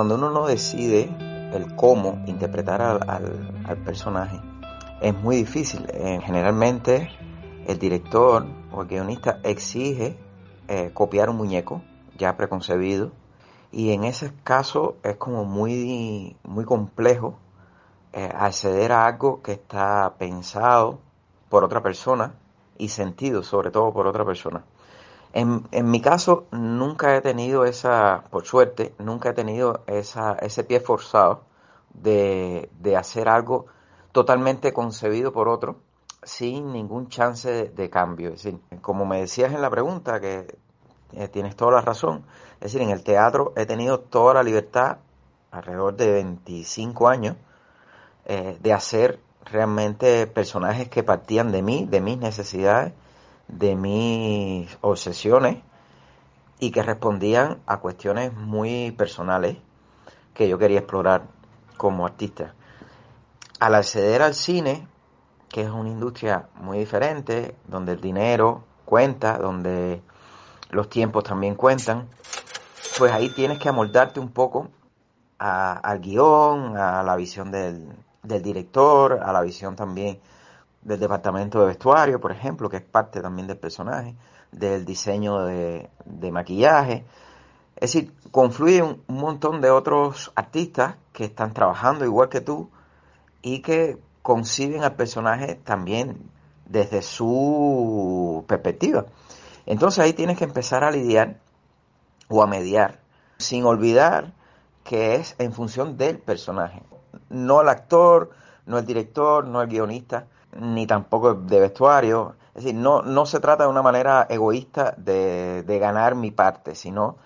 Cuando uno no decide el cómo interpretar al, personaje, es muy difícil. Eh, generalmente el director o el guionista exige eh, copiar un muñeco ya preconcebido y en ese caso es como muy, muy complejo eh, acceder a algo que está pensado por otra persona y sentido sobre todo por otra persona. En, en, mi caso, nunca he tenido esa, por suerte, nunca he tenido esa, ese pie forzado de, de hacer algo totalmente concebido por otro sin ningún chance de, cambio. Es decir, como me decías en la pregunta, que eh, tienes toda la razón, es decir, en el teatro he tenido toda la libertad, alrededor de 25 años, eh, de hacer realmente personajes que partían de mí, de mis necesidades, de mis obsesiones y que respondían a cuestiones muy personales que yo quería explorar como artista. Al acceder al cine, que es una industria muy diferente, donde el dinero cuenta, donde los tiempos también cuentan, pues ahí tienes que amoldarte un poco al guion, a la visión del, del director, a la visión también del departamento de vestuario, por ejemplo, que es parte también del personaje, del diseño de, maquillaje. Es decir, confluye un, montón de otros artistas que están trabajando igual que tú y que conciben al personaje también desde su perspectiva. Entonces ahí tienes que empezar a lidiar o a mediar, sin olvidar que es en función del personaje, no el actor, no el director, no el guionista, ni tampoco de vestuario. Es decir, no, no se trata de una manera egoísta de, de ganar mi parte, sino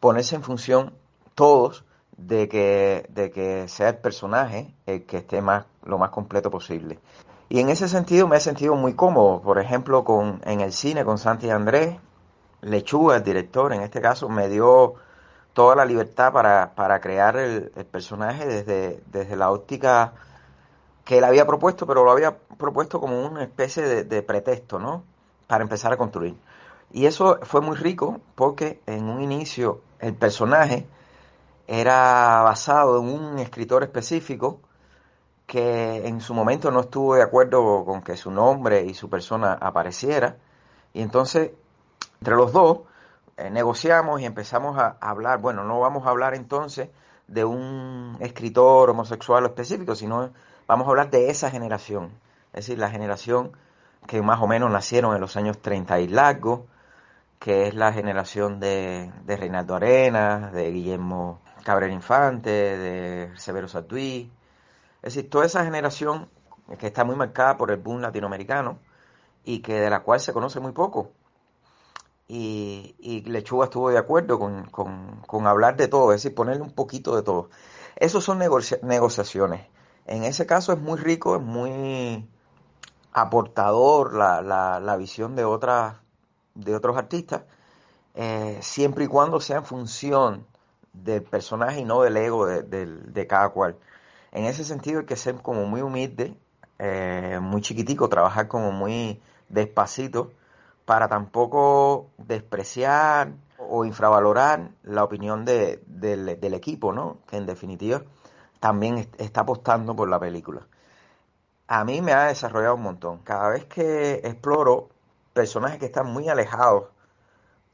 ponerse en función todos de que, de que sea el personaje el que esté más, lo más completo posible. Y en ese sentido me he sentido muy cómodo, por ejemplo, con, en el cine con Santi Andrés, Lechuga, el director, en este caso, me dio toda la libertad para, para crear el, el personaje desde, desde la óptica que él había propuesto, pero lo había propuesto como una especie de, pretexto, ¿no? Para empezar a construir. Y eso fue muy rico porque en un inicio el personaje era basado en un escritor específico que en su momento no estuvo de acuerdo con que su nombre y su persona apareciera. Y entonces, entre los dos, eh, negociamos y empezamos a hablar, bueno, no vamos a hablar entonces de un escritor homosexual específico, sino vamos a hablar de esa generación, es decir, la generación que más o menos nacieron en los años 30 y largo, que es la generación de, de Reinaldo Arenas, de Guillermo Cabrera Infante, de Severo Sarduí, es decir, toda esa generación que está muy marcada por el boom latinoamericano y que de la cual se conoce muy poco. Y, y Lechuga estuvo de acuerdo con, con, con, hablar de todo, es decir, ponerle un poquito de todo. Esos son negociaciones. En ese caso es muy rico, es muy aportador la, la, la visión de, otras, de otros artistas, eh, siempre y cuando sea en función del personaje y no del ego de, de, cada cual. En ese sentido hay que ser como muy humilde, eh, muy chiquitico, trabajar como muy despacito para tampoco despreciar o infravalorar la opinión de, del equipo, ¿no? Que en definitiva también está apostando por la película. A mí me ha desarrollado un montón. Cada vez que exploro personajes que están muy alejados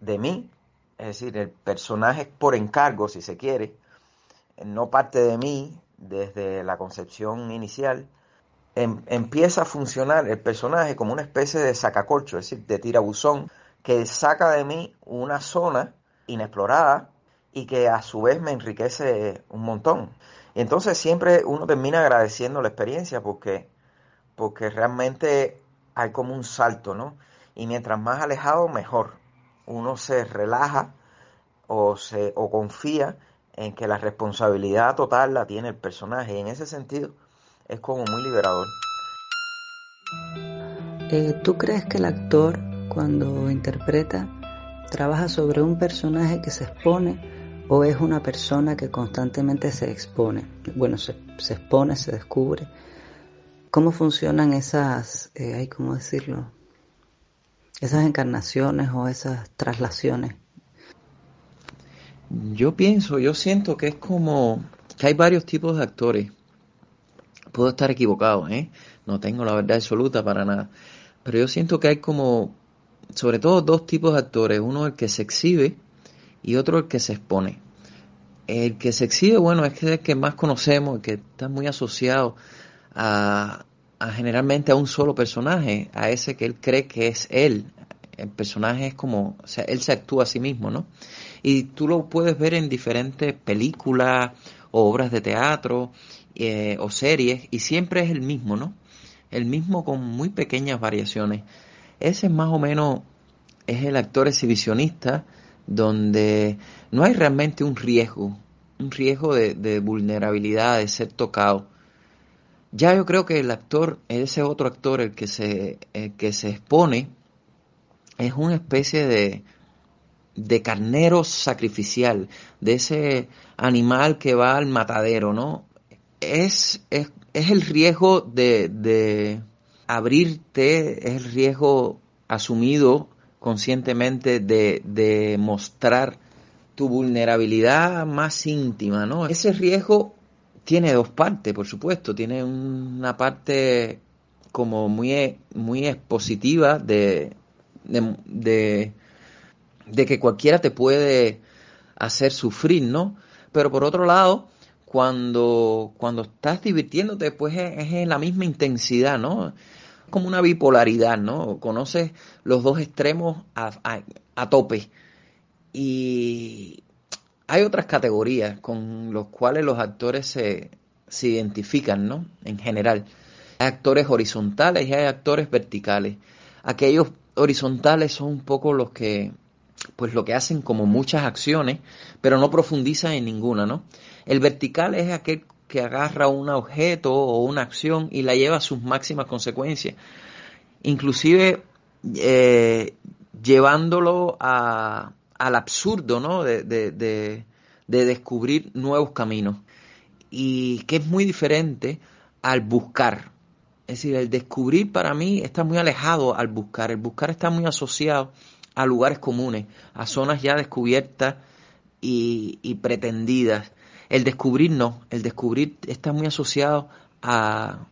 de mí, es decir, el personaje por encargo, si se quiere, no parte de mí desde la concepción inicial, em, empieza a funcionar el personaje como una especie de sacacorcho, es decir, de tirabuzón, que saca de mí una zona inexplorada y que a su vez me enriquece un montón. Y entonces siempre uno termina agradeciendo la experiencia porque, porque realmente hay como un salto, ¿no? Y mientras más alejado, mejor. Uno se relaja o, se, o confía en que la responsabilidad total la tiene el personaje y en ese sentido es como muy liberador. Eh, ¿Tú crees que el actor cuando interpreta trabaja sobre un personaje que se expone o es una persona que constantemente se expone? Bueno, se, expone, se descubre. ¿Cómo funcionan esas, eh, cómo decirlo? Esas encarnaciones o esas traslaciones. Yo pienso, yo siento que es como que hay varios tipos de actores. Puedo estar equivocado, ¿eh? No tengo la verdad absoluta para nada. Pero yo siento que hay como, sobre todo dos tipos de actores. Uno el que se exhibe y otro el que se expone. El que se exhibe, bueno, es el que más conocemos, el que está muy asociado a, a generalmente a un solo personaje, a ese que él cree que es él. El personaje es como, o sea, él se actúa a sí mismo, ¿no? Y tú lo puedes ver en diferentes películas o obras de teatro eh, o series y siempre es el mismo, ¿no? El mismo con muy pequeñas variaciones. Ese más o menos es el actor exhibicionista donde no hay realmente un riesgo, un riesgo de, vulnerabilidad, de ser tocado ya yo creo que el actor, ese otro actor, el que se, que se expone, es una especie de, de carnero sacrificial, de ese animal que va al matadero, ¿no? Es, es, es el riesgo de, de abrirte, es el riesgo asumido conscientemente de, de mostrar tu vulnerabilidad más íntima, ¿no? Ese riesgo tiene dos partes, por supuesto. Tiene una parte como muy, muy expositiva de, de, que cualquiera te puede hacer sufrir, ¿no? Pero por otro lado, cuando, cuando estás divirtiéndote, pues es, en la misma intensidad, ¿no? Como una bipolaridad, ¿no? Conoces los dos extremos a, a, a tope. Y, hay otras categorías con los cuales los actores se, se identifican, ¿no? En general. Hay actores horizontales y hay actores verticales. Aquellos horizontales son un poco los que, pues lo que hacen como muchas acciones, pero no profundizan en ninguna, ¿no? El vertical es aquel que agarra un objeto o una acción y la lleva a sus máximas consecuencias. Inclusive eh, llevándolo a, al absurdo, ¿no? De, de, de, descubrir nuevos caminos. Y que es muy diferente al buscar. Es decir, el descubrir para mí está muy alejado al buscar. El buscar está muy asociado a lugares comunes, a zonas ya descubiertas y, y pretendidas. El descubrir no, el descubrir está muy asociado a,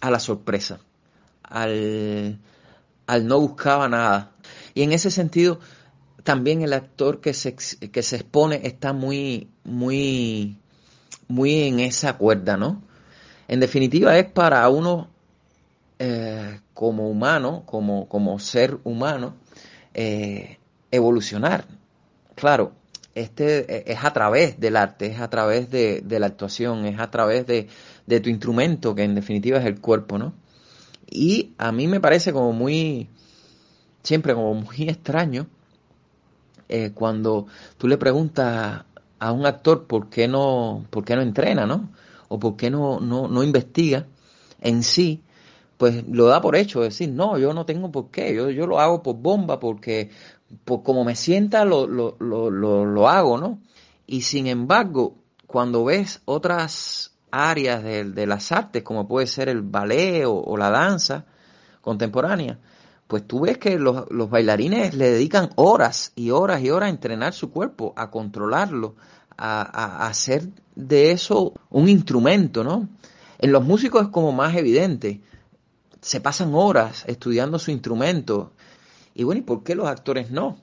a la sorpresa, al, al no buscaba nada. Y en ese sentido, también el actor que se, que se expone está muy, muy, muy en esa cuerda, ¿no? En definitiva es para uno eh, como humano, como, como ser humano, eh, evolucionar. Claro, este es a través del arte, es a través de, de la actuación, es a través de, de, tu instrumento, que en definitiva es el cuerpo, ¿no? Y a mí me parece como muy, siempre como muy extraño eh, cuando tú le preguntas a un actor por qué no, por qué no entrena, ¿no? O por qué no, no, no investiga en sí, pues lo da por hecho, decir, no, yo no tengo por qué, yo, yo lo hago por bomba, porque por como me sienta lo, lo, lo, lo, hago, ¿no? Y sin embargo, cuando ves otras áreas de, de las artes, como puede ser el ballet o la danza contemporánea, pues tú ves que los, bailarines le dedican horas y horas y horas a entrenar su cuerpo, a controlarlo, a, hacer de eso un instrumento, ¿no? En los músicos es como más evidente. Se pasan horas estudiando su instrumento. Y bueno, ¿y por qué los actores no?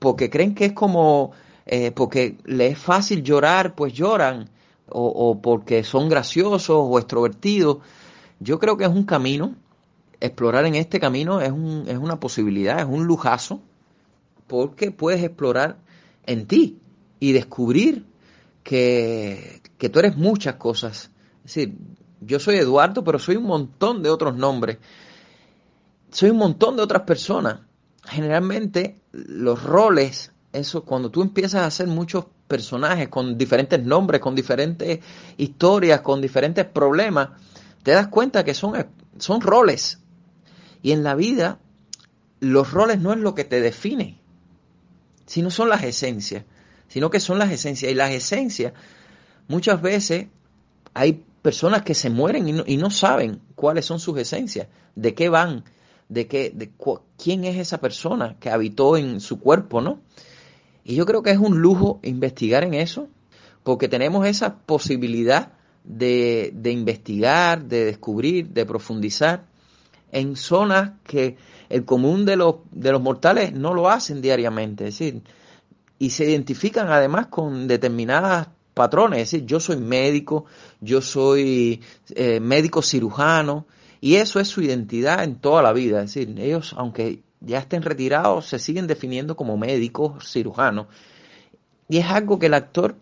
Porque creen que es como, eh, porque les es fácil llorar, pues lloran. O, porque son graciosos o extrovertidos. Yo creo que es un camino explorar en este camino es, un, es una posibilidad, es un lujazo, porque puedes explorar en ti y descubrir que, que tú eres muchas cosas. Es decir, yo soy Eduardo, pero soy un montón de otros nombres. Soy un montón de otras personas. Generalmente los roles eso, cuando tú empiezas a hacer muchos personajes con diferentes nombres, con diferentes historias, con diferentes problemas, te das cuenta que son, son roles. Y en la vida, los roles no es lo que te define, sino son las esencias, sino que son las esencias. Y las esencias, muchas veces hay personas que se mueren y no, y no saben cuáles son sus esencias, de qué van, de qué, de quién es esa persona que habitó en su cuerpo, ¿no? Y yo creo que es un lujo investigar en eso, porque tenemos esa posibilidad de, de investigar, de descubrir, de profundizar en zonas que el común de los, de los mortales no lo hacen diariamente, es decir, y se identifican además con determinadas patrones, es decir, yo soy médico, yo soy eh, médico cirujano, y eso es su identidad en toda la vida, es decir, ellos, aunque ya estén retirados, se siguen definiendo como médicos, cirujanos. Y es algo que el actor,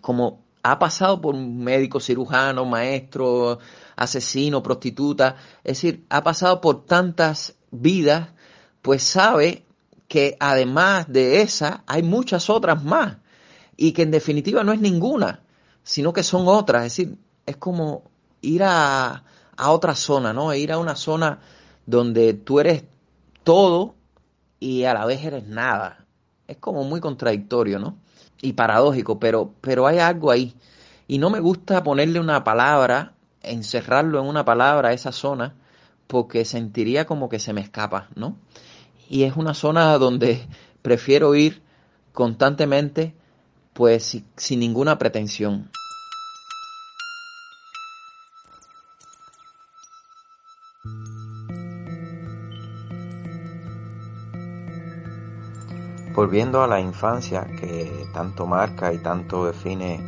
como ha pasado por médico, cirujano, maestro, asesino, prostituta, es decir, ha pasado por tantas vidas, pues sabe que además de esa hay muchas otras más. Y que en definitiva no es ninguna, sino que son otras, es decir, es como ir a, a otra zona, ¿no? Ir a una zona donde tú eres todo y a la vez eres nada. Es como muy contradictorio, ¿no? Y paradójico, pero, pero hay algo ahí. Y no me gusta ponerle una palabra, encerrarlo en una palabra a esa zona, porque sentiría como que se me escapa, ¿no? Y es una zona donde prefiero ir constantemente, pues sin ninguna pretensión. Volviendo a la infancia que tanto marca y tanto define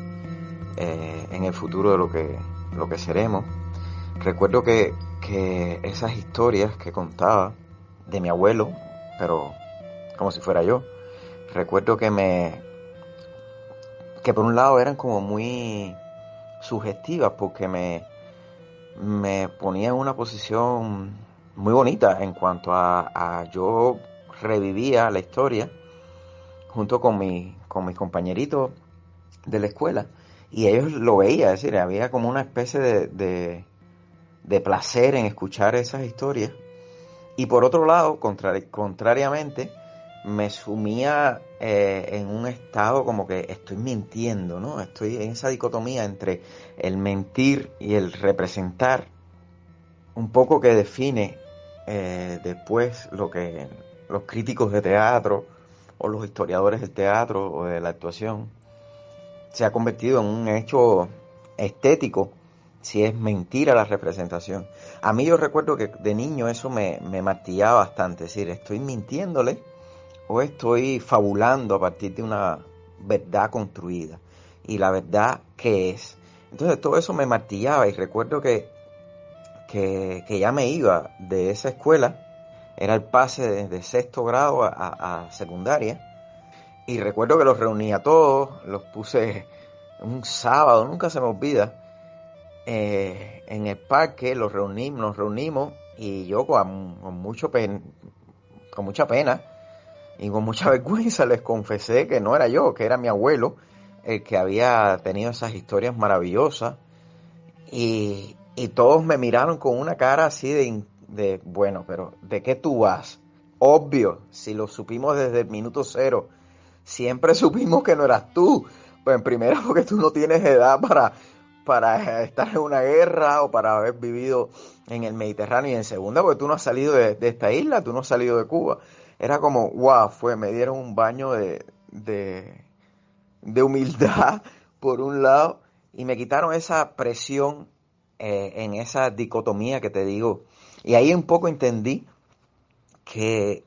eh, en el futuro de lo que, lo que seremos, recuerdo que, que esas historias que contaba de mi abuelo, pero como si fuera yo, recuerdo que me que por un lado eran como muy sugestivas porque me, me ponía en una posición muy bonita en cuanto a, a yo revivía la historia junto con, mi, con mis compañeritos de la escuela y ellos lo veían, es decir, había como una especie de, de, placer en escuchar esas historias. Y por otro lado, contrariamente, me sumía eh, en un estado como que estoy mintiendo, ¿no? Estoy en esa dicotomía entre el mentir y el representar, un poco que define eh, después lo que los críticos de teatro o los historiadores del teatro o de la actuación, se ha convertido en un hecho estético si es mentira la representación. A mí yo recuerdo que de niño eso me, me martillaba bastante, es decir, estoy mintiéndole o estoy fabulando a partir de una verdad construida. Y la verdad, ¿qué es? Entonces todo eso me martillaba y recuerdo que, que, que ya me iba de esa escuela era el pase de, sexto grado a, secundaria. Y recuerdo que los reuní a todos, los puse un sábado, nunca se me olvida, eh, en el parque, los reunimos, nos reunimos y yo con, mucho con mucha pena y con mucha vergüenza les confesé que no era yo, que era mi abuelo el que había tenido esas historias maravillosas y, y todos me miraron con una cara así de, de, bueno, pero ¿de qué tú vas? Obvio, si lo supimos desde el minuto cero, siempre supimos que no eras tú. Pues en primera porque tú no tienes edad para, para estar en una guerra o para haber vivido en el Mediterráneo. Y en segunda porque tú no has salido de, esta isla, tú no has salido de Cuba. Era como, wow, fue, me dieron un baño de, de, humildad por un lado y me quitaron esa presión eh, en esa dicotomía que te digo y ahí un poco entendí que,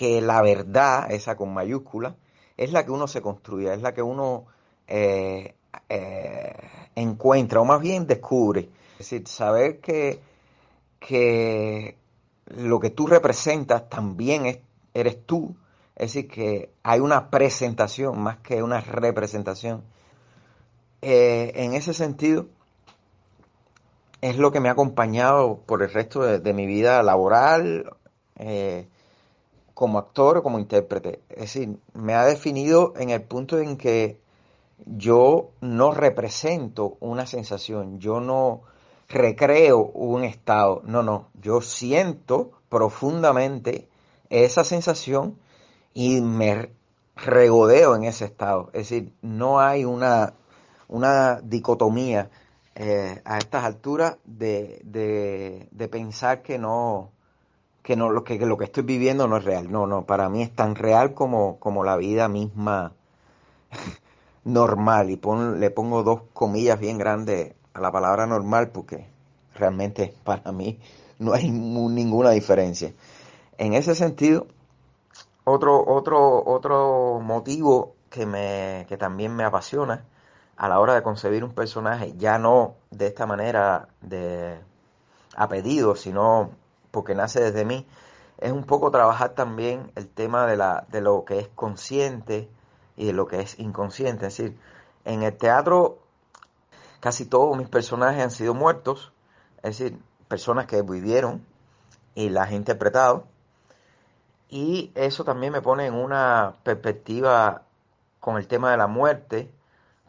la verdad, esa con mayúscula, es la que uno se construye, es la que uno eh, eh, encuentra, o más bien descubre. Es decir, saber que, que lo que tú representas también es, eres tú. Es decir, que hay una presentación más que una representación. Eh, en ese sentido, es lo que me ha acompañado por el resto de, mi vida laboral, eh, como actor o como intérprete. Es decir, me ha definido en el punto en que yo no represento una sensación, yo no recreo un estado, no, no, yo siento profundamente esa sensación y me regodeo en ese estado. Es decir, no hay una, una dicotomía eh, a estas alturas de, de, pensar que no, que no lo que, lo que estoy viviendo no es real. No, no, para mí es tan real como, como la vida misma normal. Y le pongo dos comillas bien grandes a la palabra normal porque realmente para mí no hay ninguna diferencia. En ese sentido, otro, otro, otro motivo que, me, que también me apasiona a la hora de concebir un personaje, ya no de esta manera de a pedido, sino porque nace desde mí, es un poco trabajar también el tema de, la, de lo que es consciente y de lo que es inconsciente. Es decir, en el teatro casi todos mis personajes han sido muertos, es decir, personas que vivieron y las he interpretado. Y eso también me pone en una perspectiva con el tema de la muerte,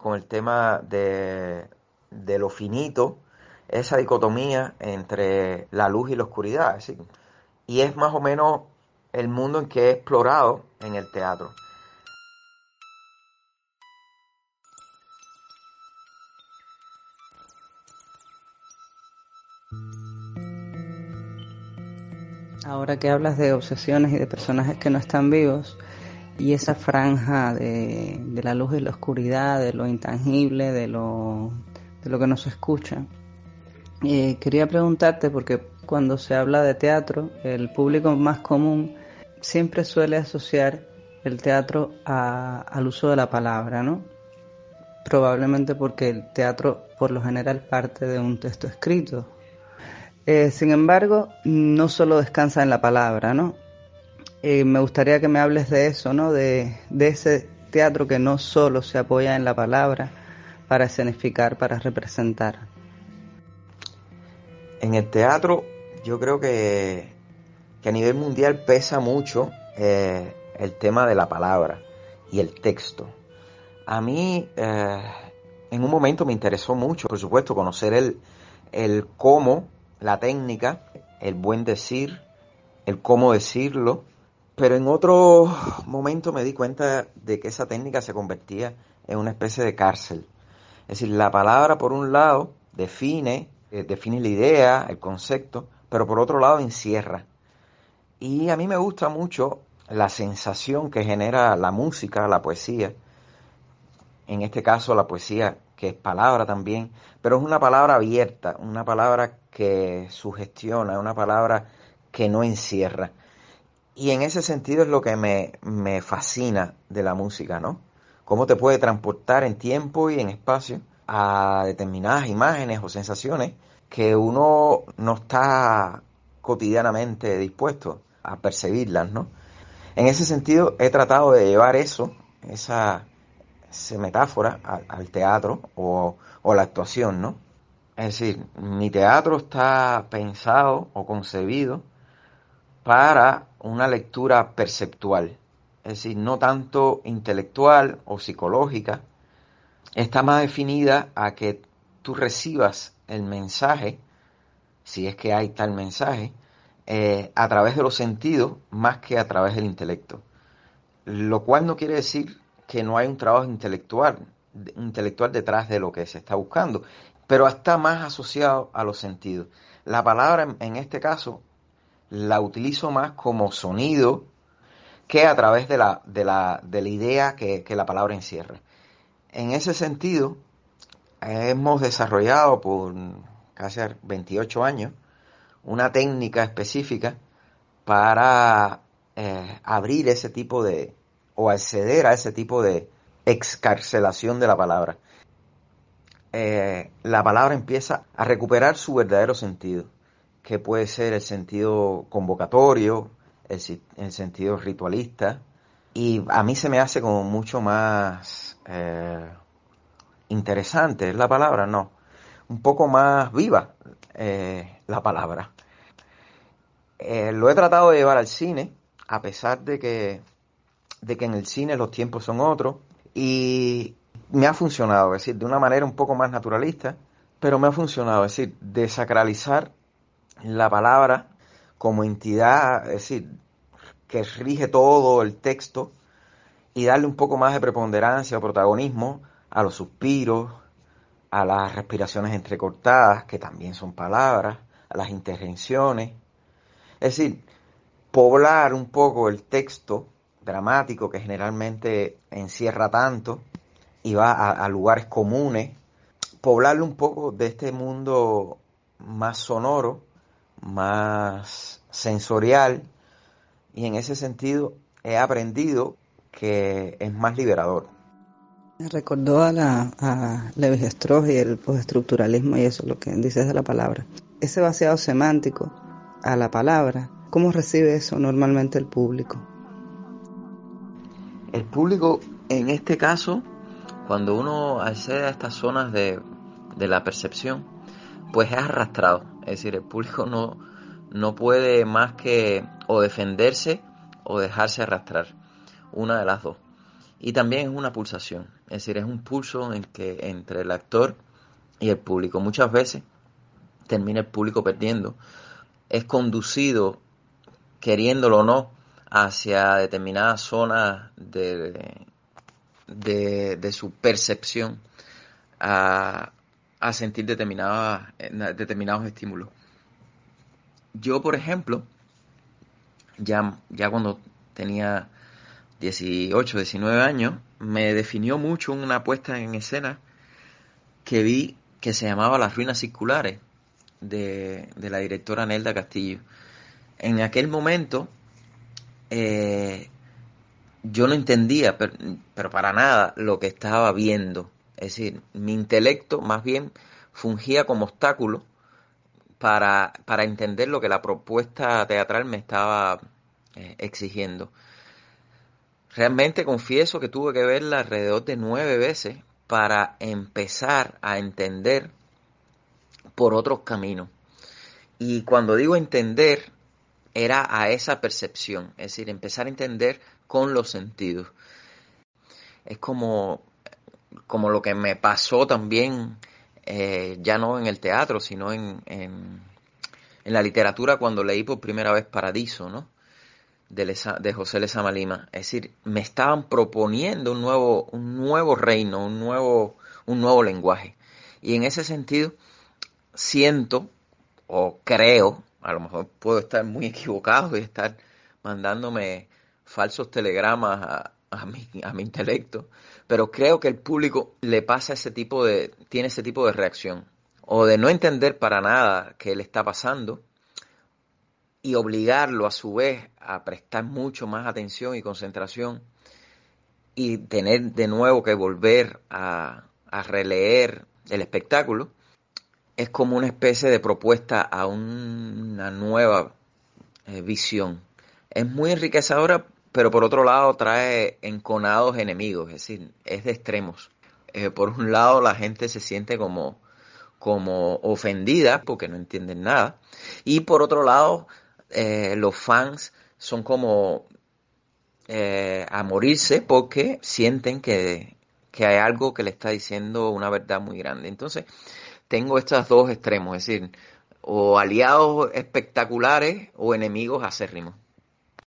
con el tema de, de lo finito, esa dicotomía entre la luz y la oscuridad. y es más o menos el mundo en que he explorado en el teatro. Ahora que hablas de obsesiones y de personajes que no están vivos, y esa franja de, la luz y la oscuridad, de lo intangible, de lo, que no se escucha. Eh, quería preguntarte, porque cuando se habla de teatro, el público más común siempre suele asociar el teatro al uso de la palabra, ¿no? Probablemente porque el teatro por lo general parte de un texto escrito. Eh, sin embargo, no solo descansa en la palabra, ¿no? Eh, me gustaría que me hables de eso, ¿no? De, ese teatro que no solo se apoya en la palabra para escenificar, para representar. En el teatro yo creo que, a nivel mundial pesa mucho eh, el tema de la palabra y el texto. A mí eh, en un momento me interesó mucho, por supuesto, conocer el, el cómo, la técnica, el buen decir, el cómo decirlo, pero en otro momento me di cuenta de que esa técnica se convertía en una especie de cárcel. Es decir, la palabra por un lado define, eh, define la idea, el concepto, pero por otro lado encierra. Y a mí me gusta mucho la sensación que genera la música, la poesía, en este caso la poesía que es palabra también, pero es una palabra abierta, una palabra que sugestiona, una palabra que no encierra. Y en ese sentido es lo que me, me fascina de la música, ¿no? Cómo te puede transportar en tiempo y en espacio a determinadas imágenes o sensaciones que uno no está cotidianamente dispuesto a percibirlas, ¿no? En ese sentido he tratado de llevar eso, esa, metáfora al, teatro o, o la actuación, ¿no? Es decir, mi teatro está pensado o concebido para una lectura perceptual, es decir, no tanto intelectual o psicológica, está más definida a que tú recibas el mensaje, si es que hay tal mensaje, eh, a través de los sentidos más que a través del intelecto. Lo cual no quiere decir que no hay un trabajo intelectual, intelectual detrás de lo que se está buscando, pero está más asociado a los sentidos. La palabra en este caso la utilizo más como sonido que a través de la, de la, de la idea que, la palabra encierra. En ese sentido, hemos desarrollado por casi 28 años una técnica específica para eh, abrir ese tipo de, o acceder a ese tipo de excarcelación de la palabra. Eh, la palabra empieza a recuperar su verdadero sentido que puede ser el sentido convocatorio, el, sentido ritualista, y a mí se me hace como mucho más eh, interesante, ¿es la palabra? No, un poco más viva eh, la palabra. Eh, lo he tratado de llevar al cine, a pesar de que, de que en el cine los tiempos son otros, y me ha funcionado, es decir, de una manera un poco más naturalista, pero me ha funcionado, es decir, desacralizar la palabra como entidad, es decir, que rige todo el texto y darle un poco más de preponderancia o protagonismo a los suspiros, a las respiraciones entrecortadas, que también son palabras, a las intervenciones. Es decir, poblar un poco el texto dramático que generalmente encierra tanto y va a, lugares comunes, poblarlo un poco de este mundo más sonoro, más sensorial, y en ese sentido he aprendido que es más liberador. Me recordó a, la, a Levi Strauss y el postestructuralismo y eso, lo que dices de la palabra. Ese vaciado semántico a la palabra, ¿cómo recibe eso normalmente el público? El público, en este caso, cuando uno accede a estas zonas de, de la percepción, pues es arrastrado. Es decir, el público no, no puede más que o defenderse o dejarse arrastrar. Una de las dos. Y también es una pulsación. Es decir, es un pulso en que, entre el actor y el público. Muchas veces termina el público perdiendo. Es conducido, queriéndolo o no, hacia determinadas zonas de, de, su percepción a, sentir determinadas, determinados estímulos. Yo, por ejemplo, ya, ya cuando tenía 18, 19 años, me definió mucho una puesta en escena que vi que se llamaba Las Ruinas Circulares de, de la directora Nelda Castillo. En aquel momento eh, yo no entendía, pero, pero, para nada, lo que estaba viendo. Es decir, mi intelecto más bien fungía como obstáculo para, para entender lo que la propuesta teatral me estaba eh, exigiendo. Realmente confieso que tuve que verla alrededor de nueve veces para empezar a entender por otros caminos. Y cuando digo entender, era a esa percepción, es decir, empezar a entender con los sentidos. Es como, como lo que me pasó también, eh, ya no en el teatro, sino en, en, la literatura cuando leí por primera vez Paradiso, ¿no? De, de José Lezama Lima. Es decir, me estaban proponiendo un nuevo, un nuevo reino, un nuevo, un nuevo lenguaje. Y en ese sentido, siento o creo a lo mejor puedo estar muy equivocado y estar mandándome falsos telegramas a, mi, a mi intelecto, pero creo que el público le pasa ese tipo de, tiene ese tipo de reacción, o de no entender para nada qué le está pasando y obligarlo a su vez a prestar mucho más atención y concentración y tener de nuevo que volver a, a releer el espectáculo, es como una especie de propuesta a una nueva eh, visión. Es muy enriquecedora, pero por otro lado trae enconados enemigos, es decir, es de extremos. Eh, por un lado la gente se siente como, como ofendida porque no entienden nada, y por otro lado eh, los fans son como a morirse porque sienten que, que hay algo que le está diciendo una verdad muy grande. Entonces, tengo estos dos extremos, es decir, o aliados espectaculares o enemigos acérrimos.